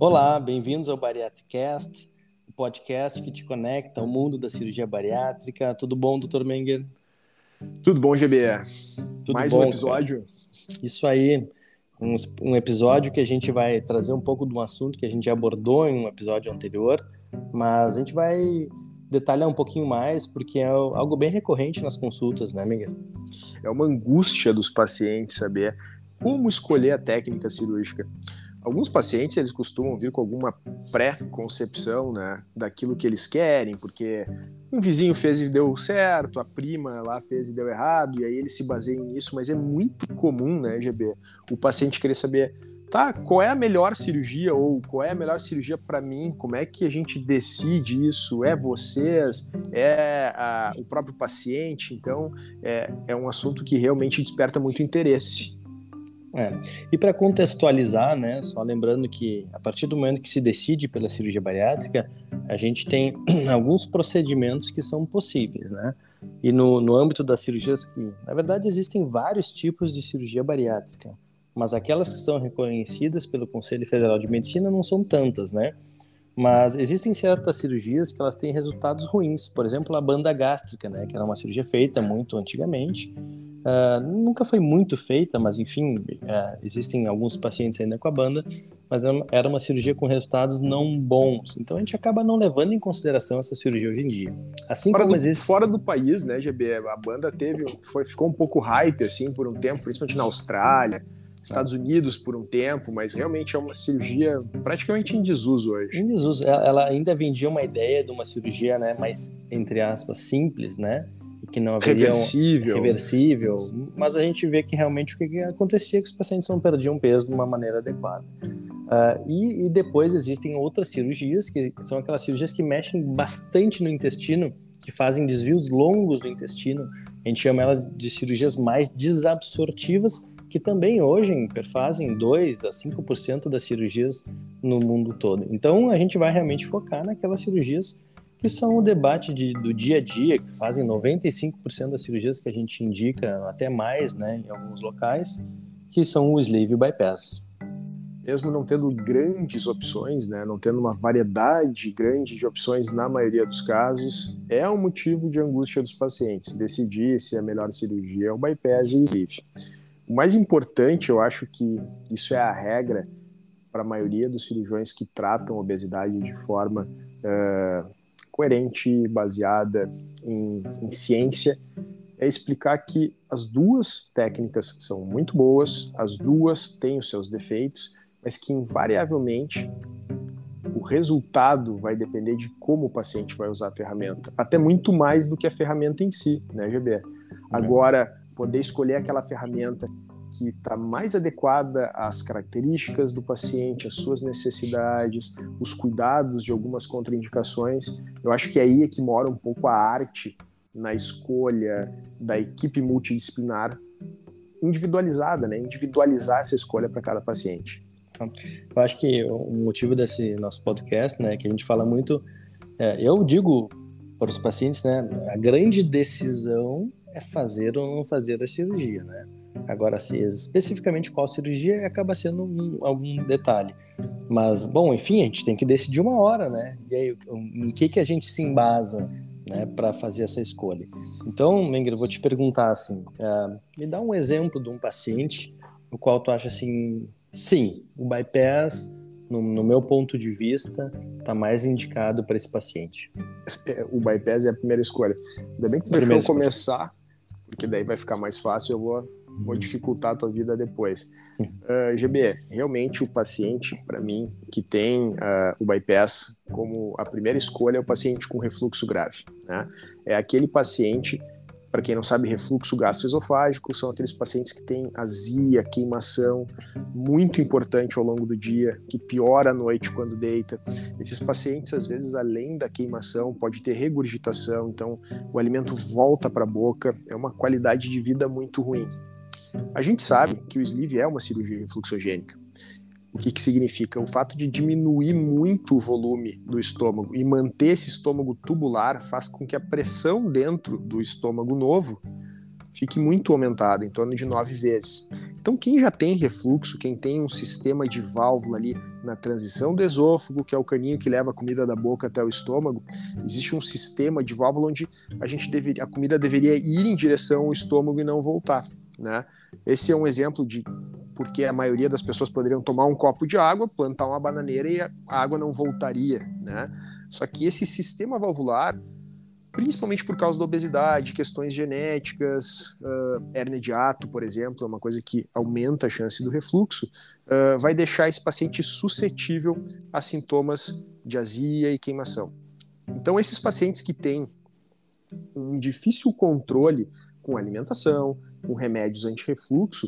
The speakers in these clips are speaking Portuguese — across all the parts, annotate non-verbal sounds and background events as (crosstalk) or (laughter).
Olá, bem-vindos ao Bariatricast, o podcast que te conecta ao mundo da cirurgia bariátrica. Tudo bom, Dr. Menger? Tudo bom, GBE? Tudo Mais bom, um episódio? Cara. Isso aí, um, um, episódio que a gente vai trazer um pouco de um assunto que a gente já abordou em um episódio anterior, mas a gente vai detalhar um pouquinho mais, porque é algo bem recorrente nas consultas, né, Miguel? É uma angústia dos pacientes saber como escolher a técnica cirúrgica. Alguns pacientes eles costumam vir com alguma pré-concepção né, daquilo que eles querem, porque um vizinho fez e deu certo, a prima lá fez e deu errado, e aí eles se baseiam nisso, mas é muito comum, né, GB, o paciente querer saber, tá, qual é a melhor cirurgia ou qual é a melhor cirurgia para mim, como é que a gente decide isso, é vocês, é a, o próprio paciente, então é, é um assunto que realmente desperta muito interesse. É. E para contextualizar, né, só lembrando que a partir do momento que se decide pela cirurgia bariátrica, a gente tem (clears throat) alguns procedimentos que são possíveis, né? E no, no âmbito das cirurgias que, na verdade, existem vários tipos de cirurgia bariátrica, mas aquelas que são reconhecidas pelo Conselho Federal de Medicina não são tantas, né? Mas existem certas cirurgias que elas têm resultados ruins, por exemplo, a banda gástrica, né, que era uma cirurgia feita muito antigamente, Uh, nunca foi muito feita, mas enfim, uh, existem alguns pacientes ainda com a banda, mas é era uma cirurgia com resultados não bons. Então a gente acaba não levando em consideração essa cirurgia hoje em dia. Assim fora como do, existe fora do país, né, GB, a banda teve, foi, ficou um pouco hype assim por um tempo, principalmente na Austrália. Estados Unidos por um tempo, mas realmente é uma cirurgia praticamente em desuso hoje. Em desuso. Ela, ela ainda vendia uma ideia de uma cirurgia, né, mais entre aspas simples, né, que não haveria reversível. Um reversível, mas a gente vê que realmente o que, acontecia é que os pacientes não perdiam peso de uma maneira adequada. Uh, e, e, depois existem outras cirurgias, que são aquelas cirurgias que mexem bastante no intestino, que fazem desvios longos do intestino. A gente chama elas de cirurgias mais desabsortivas, que também hoje fazem 2 a 5% das cirurgias no mundo todo. Então a gente vai realmente focar naquelas cirurgias que são o debate de, do dia a dia, que fazem 95% das cirurgias que a gente indica, até mais, né, em alguns locais, que são o sleeve bypass. Mesmo não tendo grandes opções, né, não tendo uma variedade grande de opções na maioria dos casos, é um motivo de angústia dos pacientes decidir se a melhor cirurgia é o bypass e o sleeve. O mais importante, eu acho que isso é a regra para a maioria dos cirurgiões que tratam obesidade de forma uh, coerente, baseada em, em ciência, é explicar que as duas técnicas são muito boas, as duas têm os seus defeitos, mas que invariavelmente o resultado vai depender de como o paciente vai usar a ferramenta, até muito mais do que a ferramenta em si, né, GB? Agora, poder escolher aquela ferramenta que está mais adequada às características do paciente, às suas necessidades, os cuidados de algumas contraindicações. Eu acho que aí é que mora um pouco a arte na escolha da equipe multidisciplinar individualizada, né? Individualizar essa escolha para cada paciente. Eu acho que o motivo desse nosso podcast, né, que a gente fala muito, é, eu digo para os pacientes, né, a grande decisão é fazer ou não fazer a cirurgia, né? Agora, se especificamente qual cirurgia acaba sendo um, algum detalhe. Mas, bom, enfim, a gente tem que decidir uma hora, né? E aí, em que, que a gente se embasa né, para fazer essa escolha? Então, Menger, eu vou te perguntar assim: uh, me dá um exemplo de um paciente no qual tu acha assim, sim, o bypass, no, no meu ponto de vista, está mais indicado para esse paciente. É, o bypass é a primeira escolha. Ainda bem que tu deixou começar, porque daí vai ficar mais fácil. Eu vou vou dificultar a tua vida depois. Uh, ah, GB, realmente o paciente, para mim, que tem uh, o bypass como a primeira escolha é o paciente com refluxo grave. Né? É aquele paciente, para quem não sabe, refluxo gastroesofágico são aqueles pacientes que têm azia, queimação, muito importante ao longo do dia, que piora à noite quando deita. Esses pacientes, às vezes, além da queimação, pode ter regurgitação, então o alimento volta para a boca, é uma qualidade de vida muito ruim. A gente sabe que o sleeve é uma cirurgia refluxogênica. O que, que significa? O fato de diminuir muito o volume do estômago e manter esse estômago tubular faz com que a pressão dentro do estômago novo fique muito aumentada, em torno de nove vezes. Então, quem já tem refluxo, quem tem um sistema de válvula ali na transição do esôfago, que é o caninho que leva a comida da boca até o estômago, existe um sistema de válvula onde a gente deveria, a comida deveria ir em direção ao estômago e não voltar, né? Esse é um exemplo de porque a maioria das pessoas poderiam tomar um copo de água, plantar uma bananeira e a água não voltaria, né? Só que esse sistema valvular principalmente por causa da obesidade, questões genéticas, uh, hernia de ato, por exemplo, é uma coisa que aumenta a chance do refluxo, uh, vai deixar esse paciente suscetível a sintomas de azia e queimação. Então, esses pacientes que têm um difícil controle com alimentação, com remédios anti-refluxo,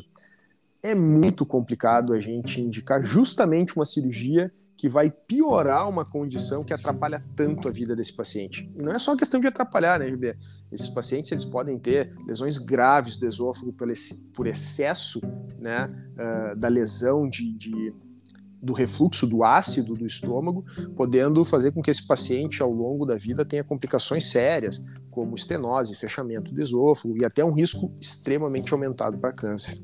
é muito complicado a gente indicar justamente uma cirurgia que vai piorar uma condição que atrapalha tanto a vida desse paciente. Não é só questão de atrapalhar, né, GB? Esses pacientes eles podem ter lesões graves do esôfago por excesso né, uh, da lesão de, de, do refluxo do ácido do estômago, podendo fazer com que esse paciente, ao longo da vida, tenha complicações sérias, como estenose, fechamento do esôfago e até um risco extremamente aumentado para câncer.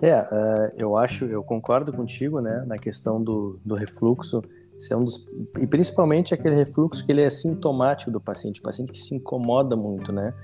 É, uh, eu acho, eu concordo contigo, né, na questão do, do refluxo, é um dos, e principalmente aquele refluxo que ele é sintomático do paciente, o paciente que se incomoda muito, né.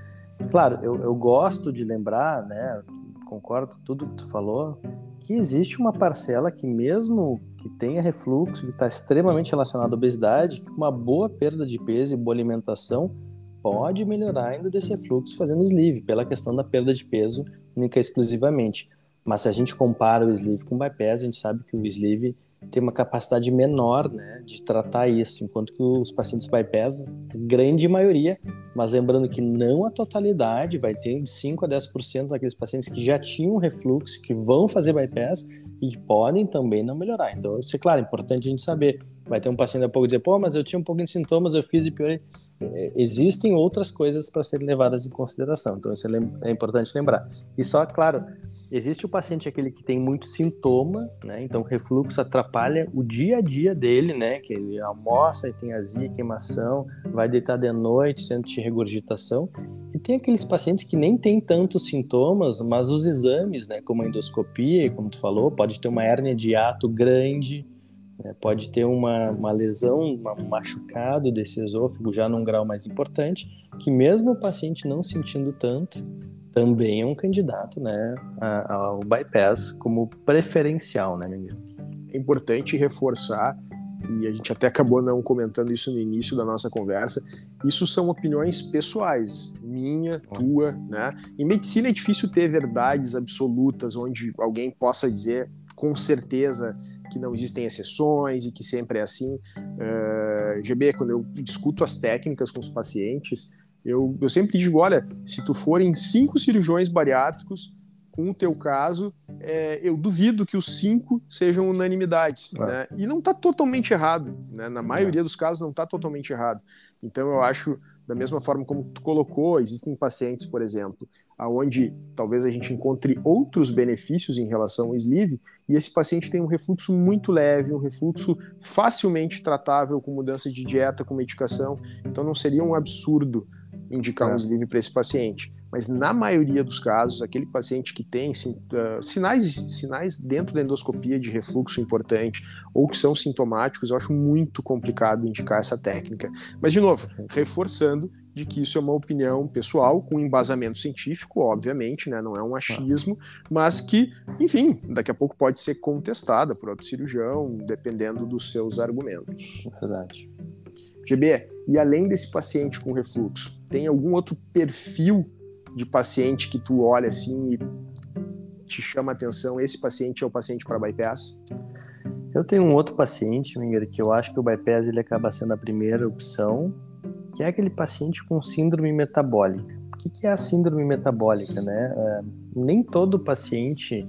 Claro, eu, eu gosto de lembrar, né, concordo com tudo que tu falou, que existe uma parcela que mesmo que tenha refluxo, que está extremamente relacionado à obesidade, que uma boa perda de peso e boa alimentação pode melhorar ainda desse refluxo fazendo sleeve, pela questão da perda de peso única e exclusivamente. Mas se a gente compara o sleeve com o bypass, a gente sabe que o sleeve tem uma capacidade menor né, de tratar isso, enquanto que os pacientes bypass, grande maioria, mas lembrando que não a totalidade, vai ter de 5 a 10% daqueles pacientes que já tinham refluxo, que vão fazer bypass e podem também não melhorar. Então, isso é claro, é importante a gente saber. Vai ter um paciente a pouco dizer, pô, mas eu tinha um pouquinho de sintomas, eu fiz e piorei. É, existem outras coisas para serem levadas em consideração, então isso é, é importante lembrar. E só, claro, Existe o paciente aquele que tem muito sintoma, né? Então, refluxo atrapalha o dia a dia dele, né? Que ele almoça e tem azia, queimação, vai deitar de noite, sente regurgitação. E tem aqueles pacientes que nem tem tantos sintomas, mas os exames, né? Como a endoscopia, como tu falou, pode ter uma hérnia de ato grande, né? pode ter uma, uma lesão, um machucado desse esôfago já num grau mais importante, que mesmo o paciente não sentindo tanto, também é um candidato né, ao bypass como preferencial, né, Miguel? É importante reforçar, e a gente até acabou não comentando isso no início da nossa conversa, isso são opiniões pessoais, minha, tua, né? Em medicina é difícil ter verdades absolutas onde alguém possa dizer com certeza que não existem exceções e que sempre é assim. Uh, eh, GB, quando eu discuto as técnicas com os pacientes, eu, eu sempre digo, olha, se tu for em cinco cirurgiões bariátricos, com o teu caso, é, eu duvido que os cinco sejam unanimidades, é. né? E não está totalmente errado, né? Na maioria é. dos casos não está totalmente errado. Então eu acho, da mesma forma como tu colocou, existem pacientes, por exemplo, aonde talvez a gente encontre outros benefícios em relação ao sleeve, e esse paciente tem um refluxo muito leve, um refluxo facilmente tratável com mudança de dieta, com medicação. Então não seria um absurdo indicar é. um sleeve para esse paciente. Mas na maioria dos casos, aquele paciente que tem uh, sinais, sinais dentro da endoscopia de refluxo importante ou que são sintomáticos, eu acho muito complicado indicar essa técnica. Mas, de novo, reforçando de que isso é uma opinião pessoal, com embasamento científico, obviamente, né? não é um achismo, mas que, enfim, daqui a pouco pode ser contestada por outro cirurgião, dependendo dos seus argumentos. Verdade. GB, e além desse paciente com refluxo, tem algum outro perfil de paciente que tu olha assim e te chama a atenção? Esse paciente é o paciente para bypass? Eu tenho um outro paciente, Minger, que eu acho que o bypass ele acaba sendo a primeira opção, que é aquele paciente com síndrome metabólica. O que é a síndrome metabólica, né? É, nem todo paciente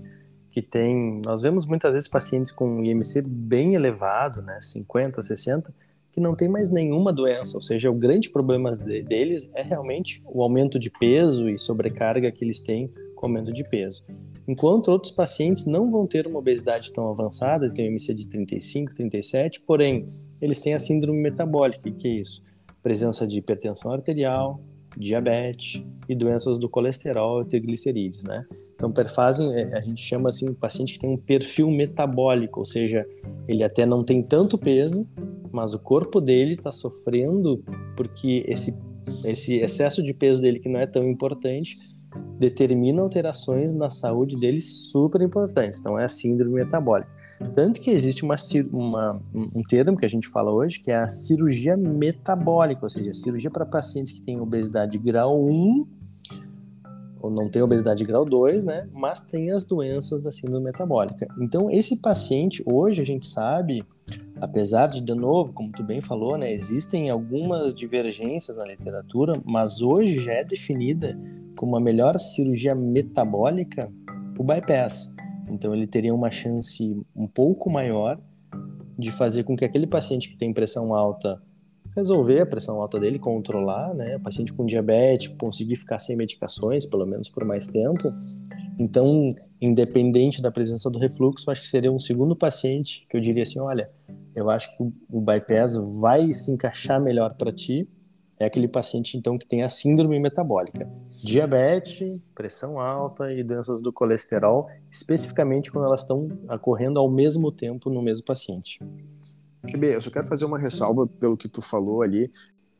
que tem, nós vemos muitas vezes pacientes com IMC bem elevado, né, 50, 60, que não tem mais nenhuma doença, ou seja, o grande problema deles é realmente o aumento de peso e sobrecarga que eles têm com o aumento de peso. Enquanto outros pacientes não vão ter uma obesidade tão avançada, têm um MC de 35, 37, porém, eles têm a síndrome metabólica, que é isso? Presença de hipertensão arterial, diabetes e doenças do colesterol e triglicerídeos, né? Então, perfase é, a gente chama assim um paciente que tem um perfil metabólico, ou seja, ele até não tem tanto peso, mas o corpo dele está sofrendo porque esse, esse excesso de peso dele, que não é tão importante, determina alterações na saúde dele super importantes. Então, é a síndrome metabólica. Tanto que existe uma, uma, um termo que a gente fala hoje, que é a cirurgia metabólica, ou seja, cirurgia para pacientes que têm obesidade grau 1 ou não tem obesidade grau 2, né, mas tem as doenças da síndrome metabólica. Então, esse paciente, hoje a gente sabe, apesar de, de novo, como tu bem falou, né, existem algumas divergências na literatura, mas hoje já é definida como a melhor cirurgia metabólica o bypass. Então, ele teria uma chance um pouco maior de fazer com que aquele paciente que tem pressão alta resolver a pressão alta dele, controlar, né? O paciente com diabetes conseguir ficar sem medicações, pelo menos por mais tempo. Então, independente da presença do refluxo, acho que seria um segundo paciente que eu diria assim, olha, eu acho que o bypass vai se encaixar melhor para ti. É aquele paciente então que tem a síndrome metabólica, diabetes, pressão alta e doenças do colesterol, especificamente quando elas estão ocorrendo ao mesmo tempo no mesmo paciente. GB, eu só quero fazer uma ressalva pelo que tu falou ali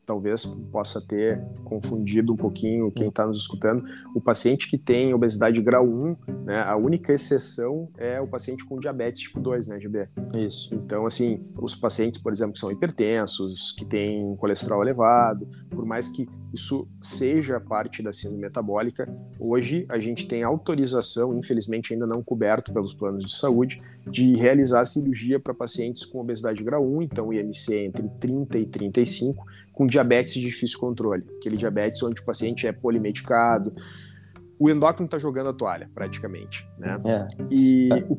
talvez possa ter confundido um pouquinho quem está nos escutando. O paciente que tem obesidade grau 1, né, a única exceção é o paciente com diabetes tipo 2, né, GB? Isso. Então, assim, os pacientes, por exemplo, que são hipertensos, que têm colesterol elevado, por mais que isso seja parte da síndrome metabólica, hoje a gente tem autorização, infelizmente ainda não coberto pelos planos de saúde, de realizar cirurgia para pacientes com obesidade grau 1, então IMC é entre 30 e 35, com diabetes de difícil controle, aquele diabetes onde o paciente é polimedicado. O endócrino está jogando a toalha, praticamente, né? É. E o...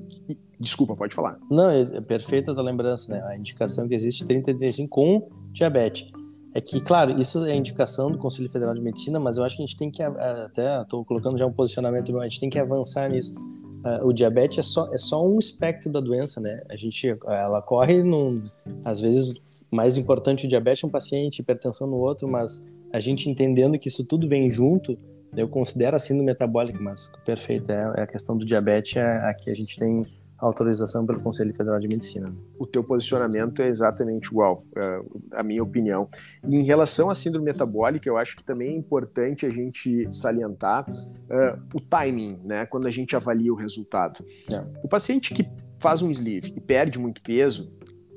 desculpa, pode falar. Não, é, é perfeita a lembrança, né? A indicação que existe 30 e 35 com diabetes. É que, claro, isso é indicação do Conselho Federal de Medicina, mas eu acho que a gente tem que até estou colocando já um posicionamento, a gente tem que avançar nisso. Uh, o diabetes é só, é só um espectro da doença, né? A gente, ela corre, num, às vezes, mais importante o diabetes um paciente, hipertensão no outro, mas a gente entendendo que isso tudo vem junto, eu considero a síndrome metabólica, mas perfeito, é, é a questão do diabetes, é, aqui a gente tem autorização pelo Conselho Federal de Medicina. O teu posicionamento é exatamente igual, é, a minha opinião. E em relação à síndrome metabólica, eu acho que também é importante a gente salientar uh, o timing, né, quando a gente avalia o resultado. É. O paciente que faz um sleeve e perde muito peso,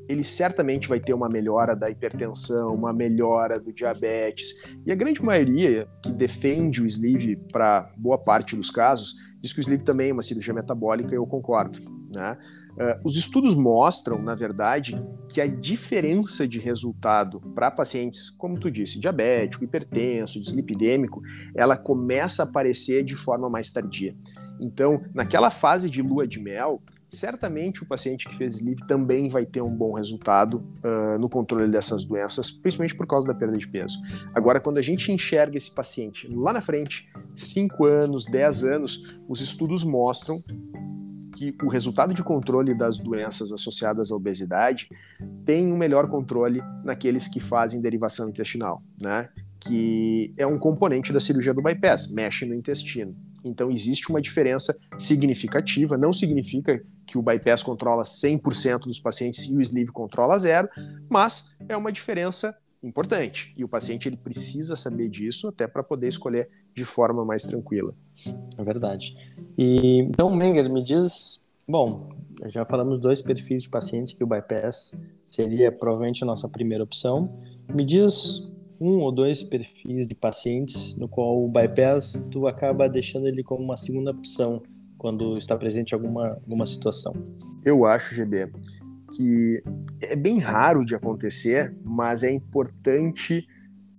ele certamente vai ter uma melhora da hipertensão, uma melhora do diabetes. E a grande maioria que defende o sleeve para boa parte dos casos diz que o sleeve também é uma cirurgia metabólica eu concordo. Né? Uh, os estudos mostram, na verdade, que a diferença de resultado para pacientes, como tu disse, diabético, hipertenso, dislipidêmico, ela começa a aparecer de forma mais tardia. Então, naquela fase de lua de mel, certamente o paciente que fez sleeve também vai ter um bom resultado uh, no controle dessas doenças, principalmente por causa da perda de peso. Agora, quando a gente enxerga esse paciente lá na frente, 5 anos, 10 anos, os estudos mostram que o resultado de controle das doenças associadas à obesidade tem um melhor controle naqueles que fazem derivação intestinal, né? Que é um componente da cirurgia do bypass, mexe no intestino. Então existe uma diferença significativa, não significa que o bypass controla 100% dos pacientes e o sleeve controla zero, mas é uma diferença importante. E o paciente ele precisa saber disso até para poder escolher de forma mais tranquila. É verdade. E então, Menger, me diz, bom, já falamos dois perfis de pacientes que o bypass seria provavelmente a nossa primeira opção. Me diz um ou dois perfis de pacientes no qual o bypass tu acaba deixando ele como uma segunda opção quando está presente alguma alguma situação. Eu acho, GB, que é bem raro de acontecer, mas é importante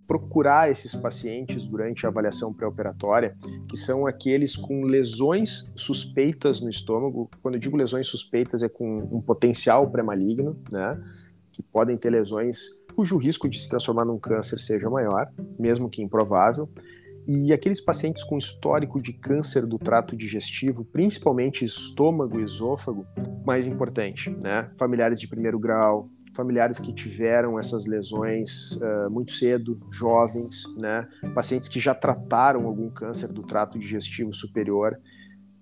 procurar esses pacientes durante a avaliação pré-operatória, que são aqueles com lesões suspeitas no estômago. Quando eu digo lesões suspeitas, é com um potencial pré-maligno, né? Que podem ter lesões cujo risco de se transformar num câncer seja maior, mesmo que improvável. E aqueles pacientes com histórico de câncer do trato digestivo, principalmente estômago e esôfago, mais importante, né? Familiares de primeiro grau, familiares que tiveram essas lesões uh, muito cedo, jovens, né? Pacientes que já trataram algum câncer do trato digestivo superior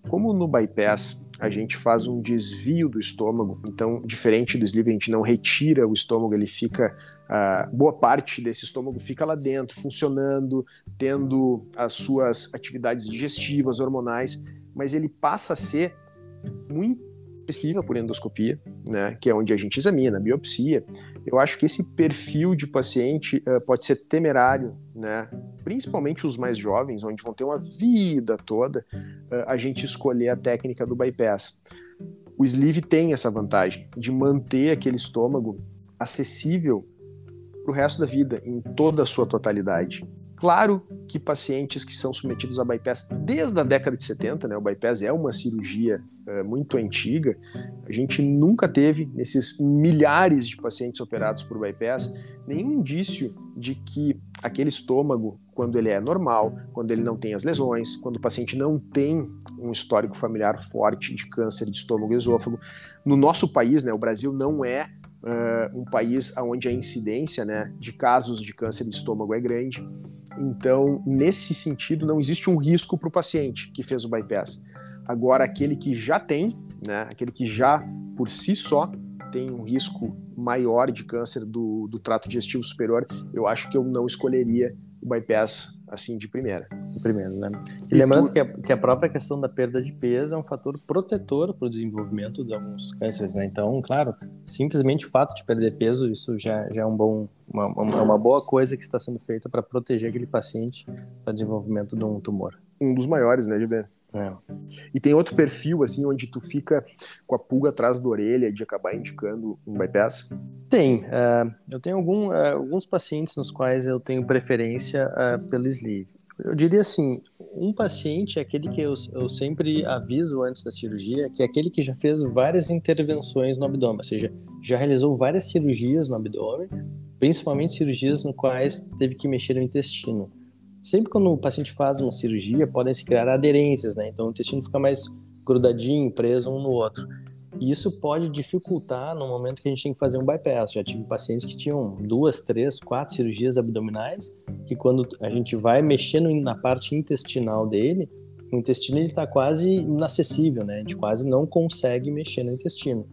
como no bypass a gente faz um desvio do estômago, então, diferente do sleeve, a gente não retira o estômago, ele fica. Uh, boa parte desse estômago fica lá dentro, funcionando, tendo as suas atividades digestivas, hormonais, mas ele passa a ser muito acessível por endoscopia, né, que é onde a gente examina, biopsia. Eu acho que esse perfil de paciente uh, pode ser temerário, né, principalmente os mais jovens, onde vão ter uma vida toda, uh, a gente escolher a técnica do bypass. O sleeve tem essa vantagem de manter aquele estômago acessível para o resto da vida, em toda a sua totalidade. Claro que pacientes que são submetidos a bypass desde a década de 70, né, o bypass é uma cirurgia é, muito antiga, a gente nunca teve, nesses milhares de pacientes operados por bypass, nenhum indício de que aquele estômago, quando ele é normal, quando ele não tem as lesões, quando o paciente não tem um histórico familiar forte de câncer de estômago e esôfago, no nosso país, né, o Brasil não é uh, um país onde a incidência né, de casos de câncer de estômago é grande. Então, nesse sentido, não existe um risco para o paciente que fez o bypass. Agora, aquele que já tem, né, aquele que já por si só tem um risco maior de câncer do, do trato digestivo superior, eu acho que eu não escolheria o bypass assim de primeira. De primeira, né? E, lembrando que, a, que a própria questão da perda de peso é um fator protetor para o desenvolvimento de alguns cânceres, né? Então, claro, simplesmente o fato de perder peso, isso já, já é um bom, uma, uma boa coisa que está sendo feita para proteger aquele paciente para o desenvolvimento de um tumor um dos maiores, né, GB? É. E tem outro perfil, assim, onde tu fica com a pulga atrás da orelha de acabar indicando um bypass? Tem. Uh, eu tenho algum, uh, alguns pacientes nos quais eu tenho preferência uh, pelo sleeve. Eu diria assim, um paciente é aquele que eu, eu sempre aviso antes da cirurgia, que é aquele que já fez várias intervenções no abdômen, ou seja, já realizou várias cirurgias no abdômen, principalmente cirurgias no quais teve que mexer no intestino sempre quando o paciente faz uma cirurgia, podem se criar aderências, né? Então o intestino fica mais grudadinho, preso um no outro. E isso pode dificultar no momento que a gente tem que fazer um bypass. Já tive pacientes que tinham duas, três, quatro cirurgias abdominais, que quando a gente vai mexendo na parte intestinal dele, o intestino está quase inacessível, né? A gente quase não consegue mexer no intestino.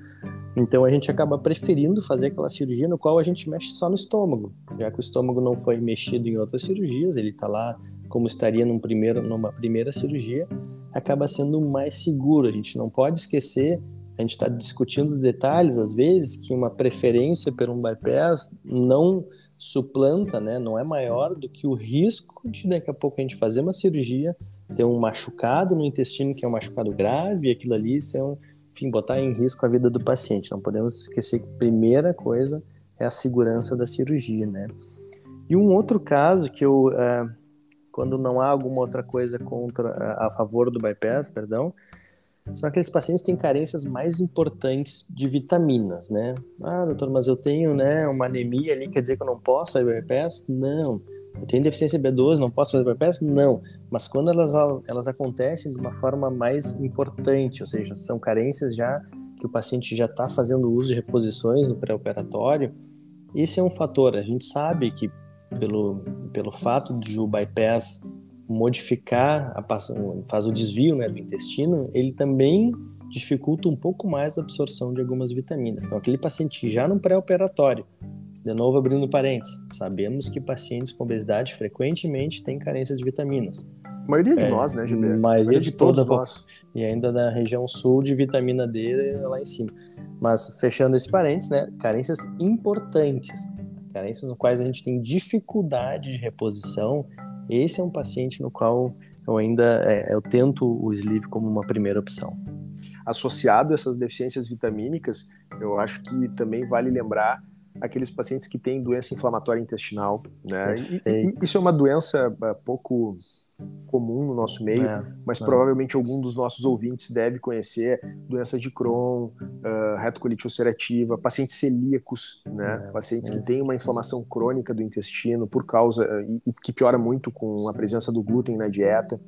Então a gente acaba preferindo fazer aquela cirurgia no qual a gente mexe só no estômago, já que o estômago não foi mexido em outras cirurgias, ele está lá como estaria num primeiro, numa primeira cirurgia, acaba sendo mais seguro. A gente não pode esquecer, a gente está discutindo detalhes às vezes que uma preferência por um bypass não suplanta, né, não é maior do que o risco de daqui a pouco a gente fazer uma cirurgia, ter um machucado no intestino que é um machucado grave, e aquilo ali ser um enfim, botar em risco a vida do paciente. Não podemos esquecer que a primeira coisa é a segurança da cirurgia, né? E um outro caso que eu, uh, quando não há alguma outra coisa contra, a favor do bypass, perdão, são aqueles pacientes que têm carências mais importantes de vitaminas, né? Ah, doutor, mas eu tenho, né, uma anemia ali, quer dizer que eu não posso fazer bypass? Não. Eu tenho deficiência B12, não posso fazer bypass? Não. Mas quando elas, elas acontecem de uma forma mais importante, ou seja, são carências já que o paciente já está fazendo uso de reposições no pré-operatório, esse é um fator. A gente sabe que pelo, pelo fato de o bypass modificar, a, faz o desvio né, do intestino, ele também dificulta um pouco mais a absorção de algumas vitaminas. Então, aquele paciente já no pré-operatório de novo, abrindo parênteses, sabemos que pacientes com obesidade frequentemente têm carências de vitaminas. A maioria de é, nós, né, GB? A maioria de, de todos nós. E ainda na região sul de vitamina D lá em cima. Mas, fechando esse parênteses, né, carências importantes, carências no quais a gente tem dificuldade de reposição, esse é um paciente no qual eu ainda é, eu tento o sleeve como uma primeira opção. Associado a essas deficiências vitamínicas, eu acho que também vale lembrar aqueles pacientes que têm doença inflamatória intestinal, né? E, e, isso é uma doença é, pouco comum no nosso meio, é, mas é. provavelmente algum dos nossos ouvintes deve conhecer doenças de Crohn, uh, retocolite ulcerativa, pacientes celíacos, né? É, pacientes que têm uma inflamação crônica do intestino por causa uh, e, que piora muito com a presença do glúten na dieta.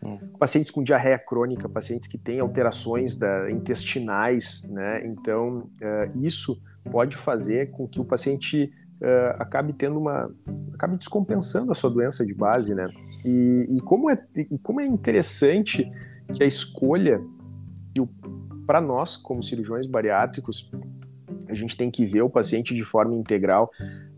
Hum. Pacientes com diarreia crônica, pacientes que têm alterações da, intestinais, né? Então, uh, isso pode fazer com que o paciente uh, acabe tendo uma acabe descompensando a sua doença de base, né? E, e como é e como é interessante que a escolha, para nós, como cirurgiões bariátricos, a gente tem que ver o paciente de forma integral.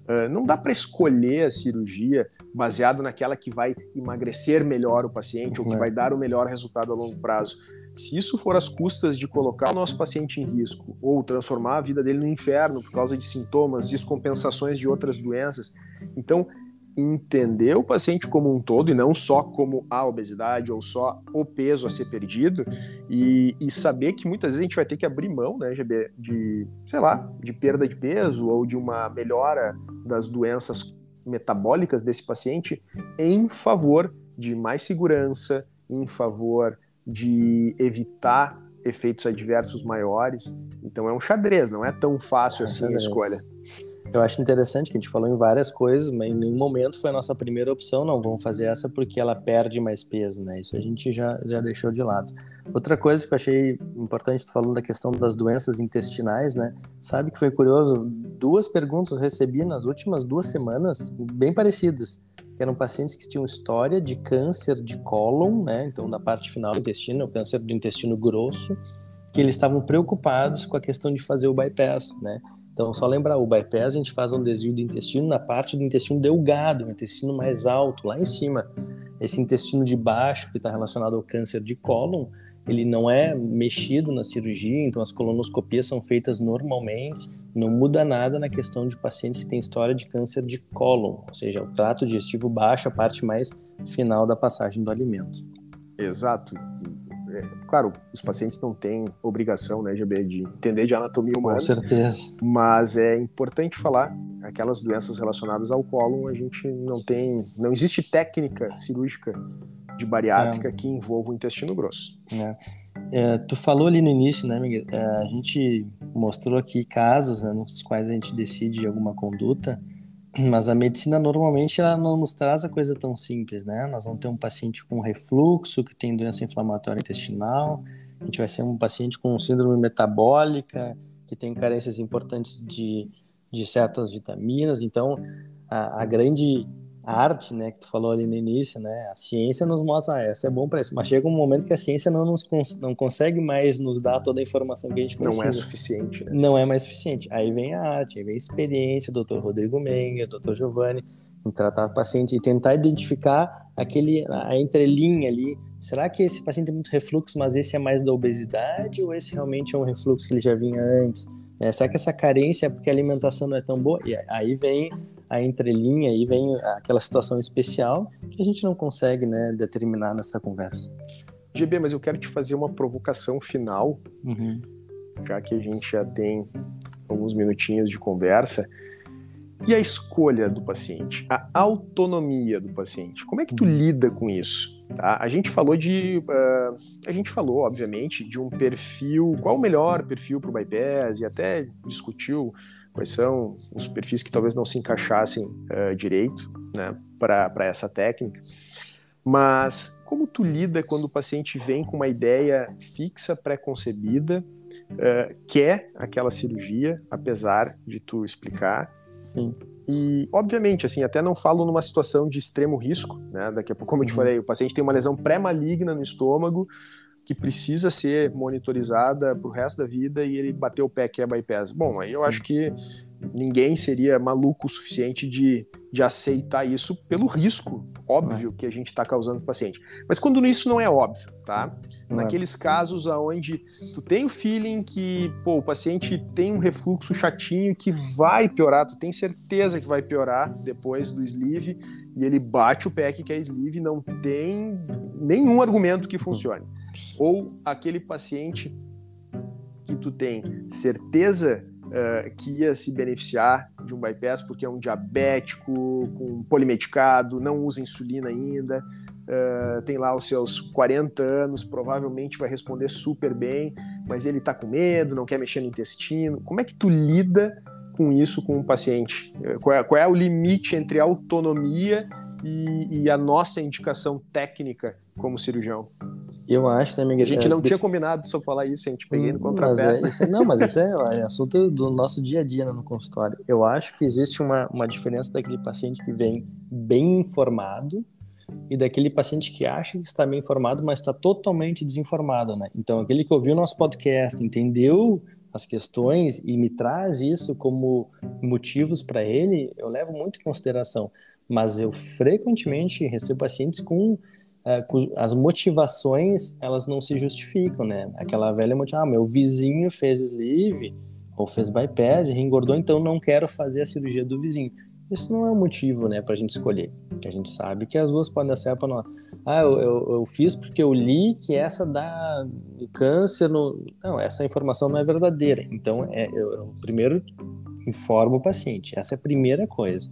Uh, não dá para escolher a cirurgia baseado naquela que vai emagrecer melhor o paciente ou que vai dar o melhor resultado a longo prazo. Se isso for às custas de colocar o nosso paciente em risco ou transformar a vida dele no inferno por causa de sintomas, descompensações de outras doenças, então entender o paciente como um todo e não só como a obesidade ou só o peso a ser perdido e, e, saber que muitas vezes a gente vai ter que abrir mão, né, GB, de, sei lá, de perda de peso ou de uma melhora das doenças metabólicas desse paciente em favor de mais segurança, em favor de evitar efeitos adversos maiores. Então é um xadrez, não é tão fácil é assim xadrez. a escolha. Eu acho interessante que a gente falou em várias coisas, mas em nenhum momento foi a nossa primeira opção, não, vamos fazer essa porque ela perde mais peso, né? Isso a gente já, já deixou de lado. Outra coisa que eu achei importante, tu falando da questão das doenças intestinais, né? Sabe que foi curioso, duas perguntas recebi nas últimas duas semanas, bem parecidas, que eram pacientes que tinham história de câncer de cólon, né? Então, da parte final do intestino, o câncer do intestino grosso, que eles estavam preocupados com a questão de fazer o bypass, né? Então, só lembrar, o bypass a gente faz um desvio do intestino na parte do intestino delgado, o intestino mais alto, lá em cima. Esse intestino de baixo, que está relacionado ao câncer de cólon, ele não é mexido na cirurgia, então as colonoscopias são feitas normalmente, não muda nada na questão de pacientes que têm história de câncer de cólon, ou seja, o trato digestivo baixo, a parte mais final da passagem do alimento. Exato é, claro, os pacientes não têm obrigação, né, GB, de entender de anatomia humana. Com certeza. Mas é importante falar, aquelas doenças relacionadas ao cólon, a gente não tem, não existe técnica cirúrgica de bariátrica é. que envolva o intestino grosso. É. É, tu falou ali no início, né, Miguel? É, a gente mostrou aqui casos né, nos quais a gente decide alguma conduta mas a medicina normalmente ela não nos traz a coisa tão simples, né? Nós vamos ter um paciente com refluxo, que tem doença inflamatória intestinal, a gente vai ser um paciente com síndrome metabólica, que tem carências importantes de, de certas vitaminas. Então, a, a grande a arte, né, que tu falou ali no início, né, a ciência nos mostra, ah, essa é bom para isso, mas chega um momento que a ciência não nos cons não consegue mais nos dar toda a informação que a gente precisa. Não é suficiente, né? Não é mais suficiente. Aí vem a arte, aí vem a experiência, o Dr. Rodrigo Menga, o Dr. Giovanni, em tratar pacientes e tentar identificar aquele a entrelinha ali. Será que esse paciente tem muito refluxo, mas esse é mais da obesidade ou esse realmente é um refluxo que ele já vinha antes? É, será que essa carência é porque a alimentação não é tão boa? E aí vem a entrelinha e vem aquela situação especial que a gente não consegue né, determinar nessa conversa. GB, mas eu quero te fazer uma provocação final, uhum. já que a gente já tem alguns minutinhos de conversa. E a escolha do paciente, a autonomia do paciente, como é que tu uhum. lida com isso? Tá? A gente falou de, uh, a gente falou, obviamente, de um perfil, qual o melhor perfil para o bypass e até discutiu quais são os perfis que talvez não se encaixassem uh, direito né, para essa técnica. Mas como tu lida quando o paciente vem com uma ideia fixa, pré-concebida, uh, quer aquela cirurgia, apesar de tu explicar? Sim. E, obviamente, assim, até não falo numa situação de extremo risco, né? Daqui a pouco, como eu te falei, o paciente tem uma lesão pré-maligna no estômago, que precisa ser monitorizada para o resto da vida e ele bateu o pé que é bypass. Bom, aí eu Sim. acho que ninguém seria maluco o suficiente de, de aceitar isso pelo risco óbvio é. que a gente está causando para o paciente. Mas quando isso não é óbvio, tá? Não é. Naqueles é. casos aonde tu tem o feeling que pô, o paciente tem um refluxo chatinho que vai piorar, tu tem certeza que vai piorar depois do sleeve e ele bate o pé que é sleeve, não tem nenhum argumento que funcione. Ou aquele paciente que tu tem certeza uh, que ia se beneficiar de um bypass porque é um diabético, com polimedicado, não usa insulina ainda, uh, tem lá os seus 40 anos, provavelmente vai responder super bem, mas ele está com medo, não quer mexer no intestino. Como é que tu lida com isso com o paciente? Qual é, qual é o limite entre autonomia e, e, a nossa indicação técnica como cirurgião? Eu acho, né, Miguel? A gente não é, tinha combinado só falar isso, a gente peguei no contrapé. É, não, mas isso é, é, assunto do nosso dia a dia né, no consultório. Eu acho que existe uma, uma diferença daquele paciente que vem bem informado e daquele paciente que acha que está bem informado, mas está totalmente desinformado, né? Então, aquele que ouviu nosso podcast, entendeu as questões e me traz isso como motivos para ele, eu levo muito em consideração. Mas eu frequentemente recebo pacientes com é, as motivações elas não se justificam, né? Aquela velha motivação, ah, meu vizinho fez sleeve ou fez bypass e engordou, então não quero fazer a cirurgia do vizinho. Isso não é um motivo, né, para a gente escolher. A gente sabe que as duas podem dar certo para nós. Ah, eu, eu, eu, fiz porque eu li que essa dá câncer no... Não, essa informação não é verdadeira. Então, é, eu, eu primeiro informo o paciente. Essa é a primeira coisa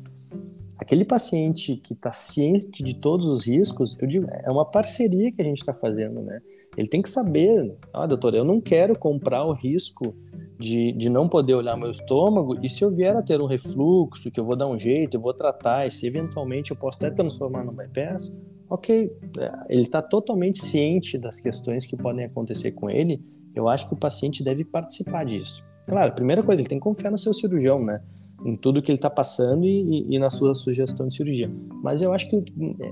aquele paciente que está ciente de todos os riscos, eu digo, é uma parceria que a gente está fazendo, né? Ele tem que saber, ah, doutor, eu não quero comprar o risco de, de não poder olhar meu estômago, e se eu vier a ter um refluxo, que eu vou dar um jeito, eu vou tratar, e se eventualmente eu posso até transformar no bypass, ok, é, ele está totalmente ciente das questões que podem acontecer com ele, eu acho que o paciente deve participar disso. Claro, primeira coisa, ele tem que confiar no seu cirurgião, né? em tudo que ele está passando e, e, na sua sugestão de cirurgia. Mas eu acho que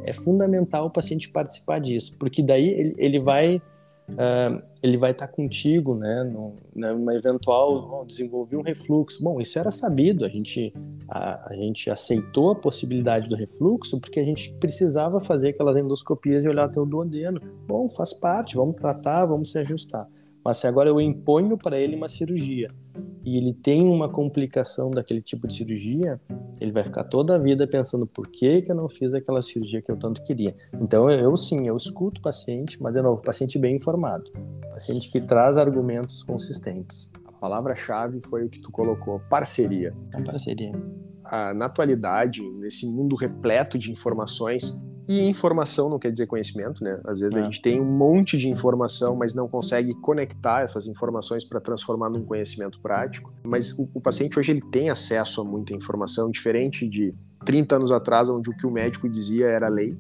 é fundamental o paciente participar disso, porque daí ele, ele vai uh, ele vai estar tá contigo, né, numa eventual oh, desenvolver um refluxo. Bom, isso era sabido. A gente a, a, gente aceitou a possibilidade do refluxo porque a gente precisava fazer aquelas endoscopias e olhar até o duodeno. Bom, faz parte. Vamos tratar, vamos se ajustar. Mas se agora eu imponho para ele uma cirurgia e ele tem uma complicação daquele tipo de cirurgia, ele vai ficar toda a vida pensando por que, que eu não fiz aquela cirurgia que eu tanto queria. Então eu, sim, eu escuto o paciente, mas de novo, paciente bem informado, paciente que traz argumentos consistentes. A palavra-chave foi o que tu colocou, parceria. A parceria. Ah, na atualidade, nesse mundo repleto de informações, e informação não quer dizer conhecimento, né? Às vezes é. a gente tem um monte de informação, mas não consegue conectar essas informações para transformar num conhecimento prático. Mas o, o, paciente hoje ele tem acesso a muita informação, diferente de 30 anos atrás, onde o que o médico dizia era lei.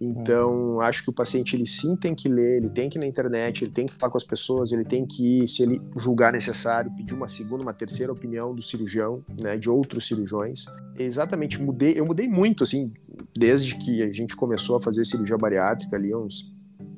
Então, acho que o paciente ele sim tem que ler, ele tem que ir na internet, ele tem que falar com as pessoas, ele tem que ir, se ele julgar necessário, pedir uma segunda, uma terceira opinião do cirurgião, né, de outros cirurgiões. Exatamente, mudei, eu mudei muito assim, desde que a gente começou a fazer cirurgia bariátrica ali uns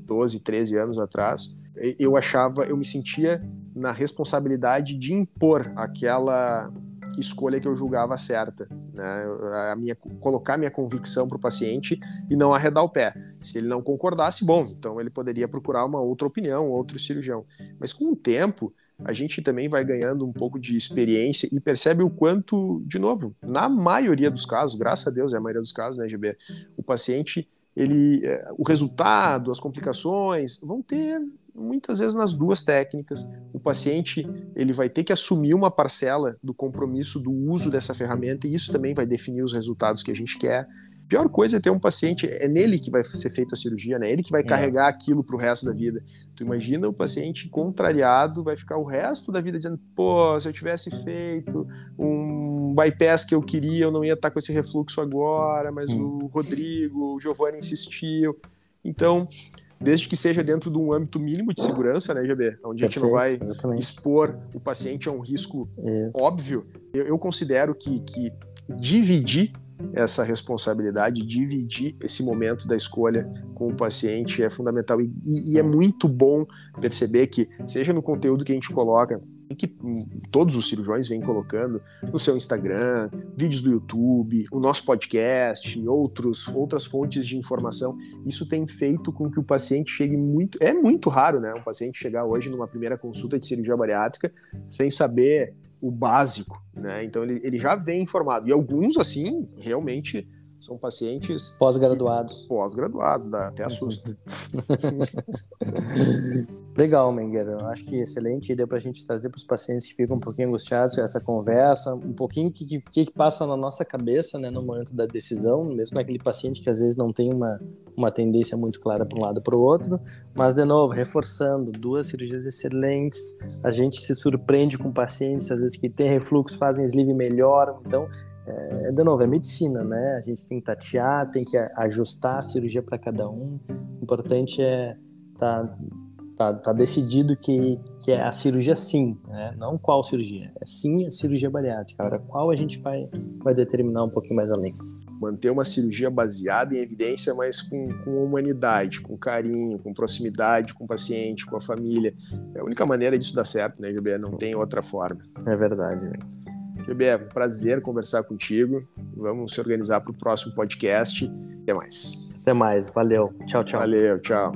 12, 13 anos atrás. Eu achava, eu me sentia na responsabilidade de impor aquela escolha que eu julgava certa, né? A minha, colocar minha convicção para o paciente e não arredar o pé. Se ele não concordasse, bom, então ele poderia procurar uma outra opinião, outro cirurgião. Mas com o tempo, a gente também vai ganhando um pouco de experiência e percebe o quanto, de novo, na maioria dos casos, graças a Deus é a maioria dos casos, né, GB, o paciente ele, é, o resultado, as complicações vão ter muitas vezes nas duas técnicas. O paciente ele vai ter que assumir uma parcela do compromisso do uso dessa ferramenta e isso também vai definir os resultados que a gente quer. Pior coisa é ter um paciente, é nele que vai ser feita a cirurgia, né? Ele que vai é. carregar aquilo para o resto da vida. Tu imagina o paciente contrariado, vai ficar o resto da vida dizendo: pô, se eu tivesse feito um bypass que eu queria, eu não ia estar com esse refluxo agora, mas hum. o Rodrigo, o Giovanni insistiu. Então, desde que seja dentro de um âmbito mínimo de segurança, né, GB? Onde Perfeito, a gente não vai exatamente. expor o paciente a um risco Isso. óbvio. Eu, eu, considero que, que dividir essa responsabilidade, dividir esse momento da escolha com o paciente é fundamental e, e, é muito bom perceber que, seja no conteúdo que a gente coloca, que todos os cirurgiões vêm colocando no seu Instagram, vídeos do YouTube, o nosso podcast, outros, outras fontes de informação, isso tem feito com que o paciente chegue muito. É muito raro, né? Um paciente chegar hoje numa primeira consulta de cirurgia bariátrica sem saber o básico, né? Então ele, ele já vem informado. E alguns, assim, realmente são pacientes pós-graduados. Pós-graduados, dá até assusta. (laughs) (laughs) Legal, Menger. Eu acho que excelente ideia para a gente trazer para os pacientes que ficam um pouquinho angustiados essa conversa, um pouquinho o que, que, que, passa na nossa cabeça né, no momento da decisão, mesmo aquele paciente que às vezes não tem uma, uma tendência muito clara para um lado para o outro. Mas, de novo, reforçando, duas cirurgias excelentes. A gente se surpreende com pacientes, às vezes, que tem refluxo, fazem sleeve melhor. Então, é, de novo, é medicina, né? A gente tem que tatear, tem que ajustar a cirurgia para cada um. O importante é tá, tá, tá decidido que, que é a cirurgia sim, né? Não qual cirurgia, é sim a cirurgia bariátrica. Agora, qual a gente vai, vai determinar um pouquinho mais além. Manter uma cirurgia baseada em evidência, mas com, com humanidade, com carinho, com proximidade com o paciente, com a família. É a única maneira disso dar certo, né, GB? Não tem outra forma. É verdade, né? GB, é um prazer conversar contigo. Vamos se organizar para o próximo podcast. Até mais. Até mais. Valeu. Tchau, tchau. Valeu, tchau.